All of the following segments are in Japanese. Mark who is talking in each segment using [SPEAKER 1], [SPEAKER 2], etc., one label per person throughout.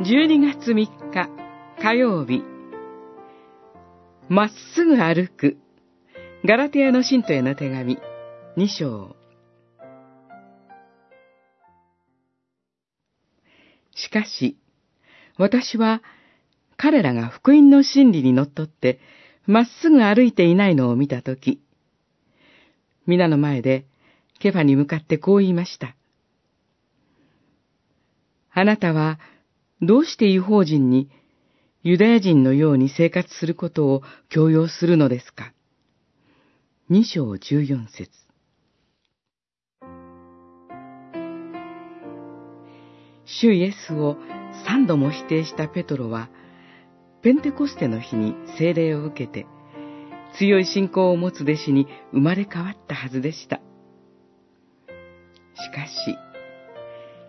[SPEAKER 1] 12月3日火曜日。まっすぐ歩く。ガラテヤの信徒への手紙。2章。しかし私は彼らが福音の真理にのっとってまっすぐ歩いていないのを見たとき皆の前でケファに向かってこう言いました。あなたはどうして違法人にユダヤ人のように生活することを強要するのですか？二章十四節主イエスを三度も否定したペトロは、ペンテコステの日に聖霊を受けて、強い信仰を持つ弟子に生まれ変わったはずでした。しかし、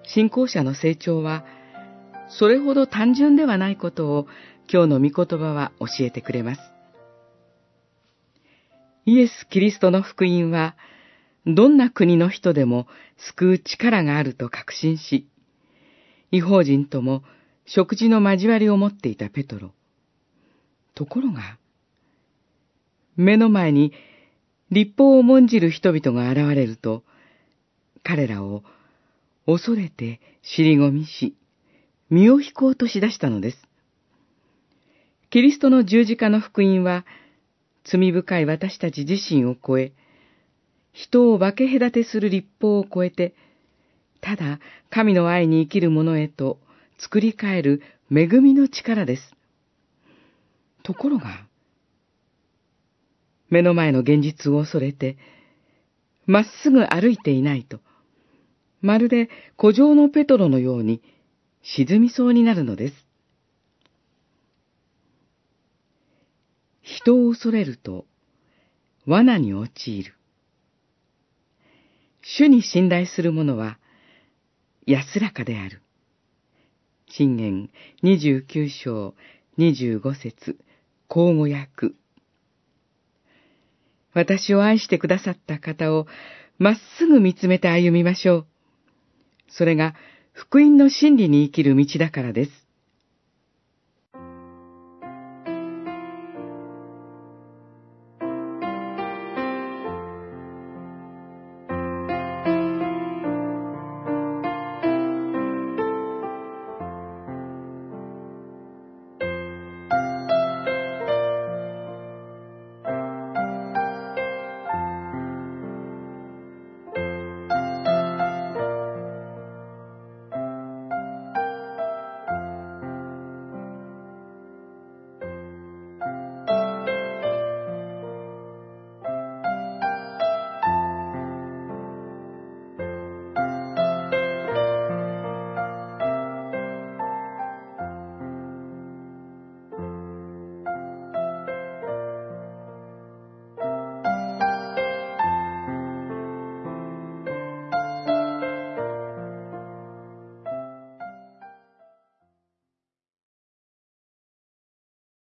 [SPEAKER 1] 信仰者の成長は、それほど単純ではないことを今日の御言葉は教えてくれます。イエス・キリストの福音は、どんな国の人でも救う力があると確信し、違法人とも食事の交わりを持っていたペトロ。ところが、目の前に立法を重んじる人々が現れると、彼らを恐れて尻込みし、身を引こうとしだしたのです。キリストの十字架の福音は、罪深い私たち自身を超え、人を分け隔てする立法を超えて、ただ神の愛に生きる者へと作り変える恵みの力です。ところが、目の前の現実を恐れて、まっすぐ歩いていないと、まるで古城のペトロのように沈みそうになるのです。人を恐れると罠に陥る。主に信頼する者は安らかである。信玄29章25節交互訳。私を愛してくださった方をまっすぐ見つめて歩みましょう。それが福音の真理に生きる道だからです。